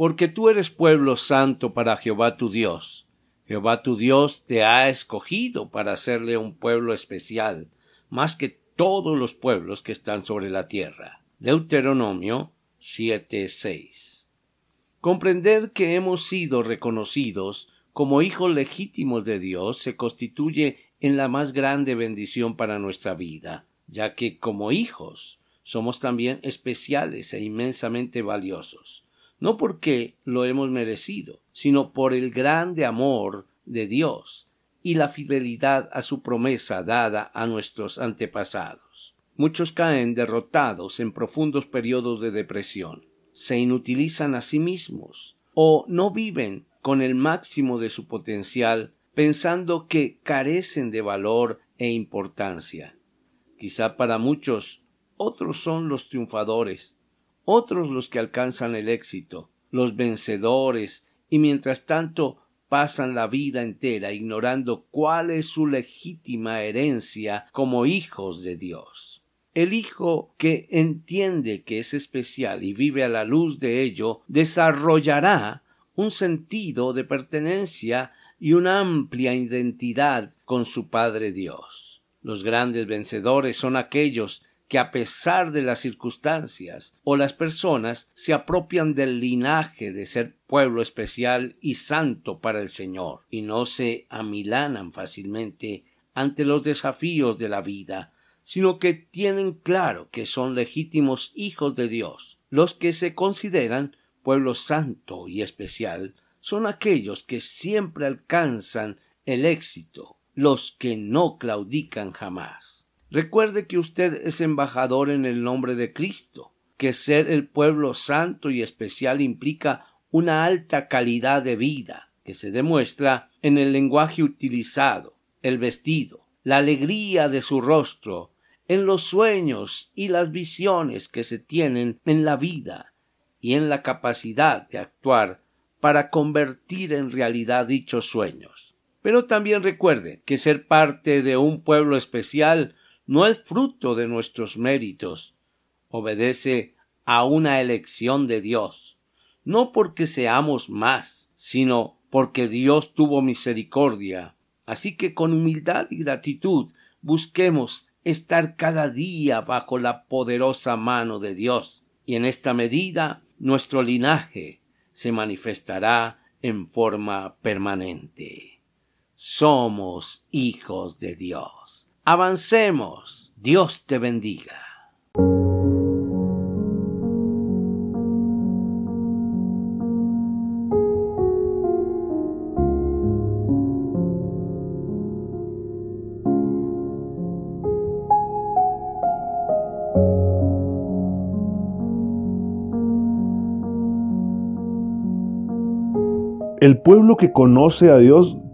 porque tú eres pueblo santo para Jehová tu Dios. Jehová tu Dios te ha escogido para hacerle un pueblo especial, más que todos los pueblos que están sobre la tierra. Deuteronomio 7:6. Comprender que hemos sido reconocidos como hijos legítimos de Dios se constituye en la más grande bendición para nuestra vida, ya que como hijos somos también especiales e inmensamente valiosos no porque lo hemos merecido, sino por el grande amor de Dios y la fidelidad a su promesa dada a nuestros antepasados. Muchos caen derrotados en profundos periodos de depresión, se inutilizan a sí mismos o no viven con el máximo de su potencial pensando que carecen de valor e importancia. Quizá para muchos otros son los triunfadores, otros los que alcanzan el éxito, los vencedores, y mientras tanto pasan la vida entera ignorando cuál es su legítima herencia como hijos de Dios. El hijo que entiende que es especial y vive a la luz de ello desarrollará un sentido de pertenencia y una amplia identidad con su Padre Dios. Los grandes vencedores son aquellos que a pesar de las circunstancias o las personas se apropian del linaje de ser pueblo especial y santo para el Señor y no se amilanan fácilmente ante los desafíos de la vida, sino que tienen claro que son legítimos hijos de Dios. Los que se consideran pueblo santo y especial son aquellos que siempre alcanzan el éxito, los que no claudican jamás. Recuerde que usted es embajador en el nombre de Cristo, que ser el pueblo santo y especial implica una alta calidad de vida, que se demuestra en el lenguaje utilizado, el vestido, la alegría de su rostro, en los sueños y las visiones que se tienen en la vida y en la capacidad de actuar para convertir en realidad dichos sueños. Pero también recuerde que ser parte de un pueblo especial no es fruto de nuestros méritos, obedece a una elección de Dios, no porque seamos más, sino porque Dios tuvo misericordia. Así que con humildad y gratitud busquemos estar cada día bajo la poderosa mano de Dios, y en esta medida nuestro linaje se manifestará en forma permanente. Somos hijos de Dios. Avancemos. Dios te bendiga. El pueblo que conoce a Dios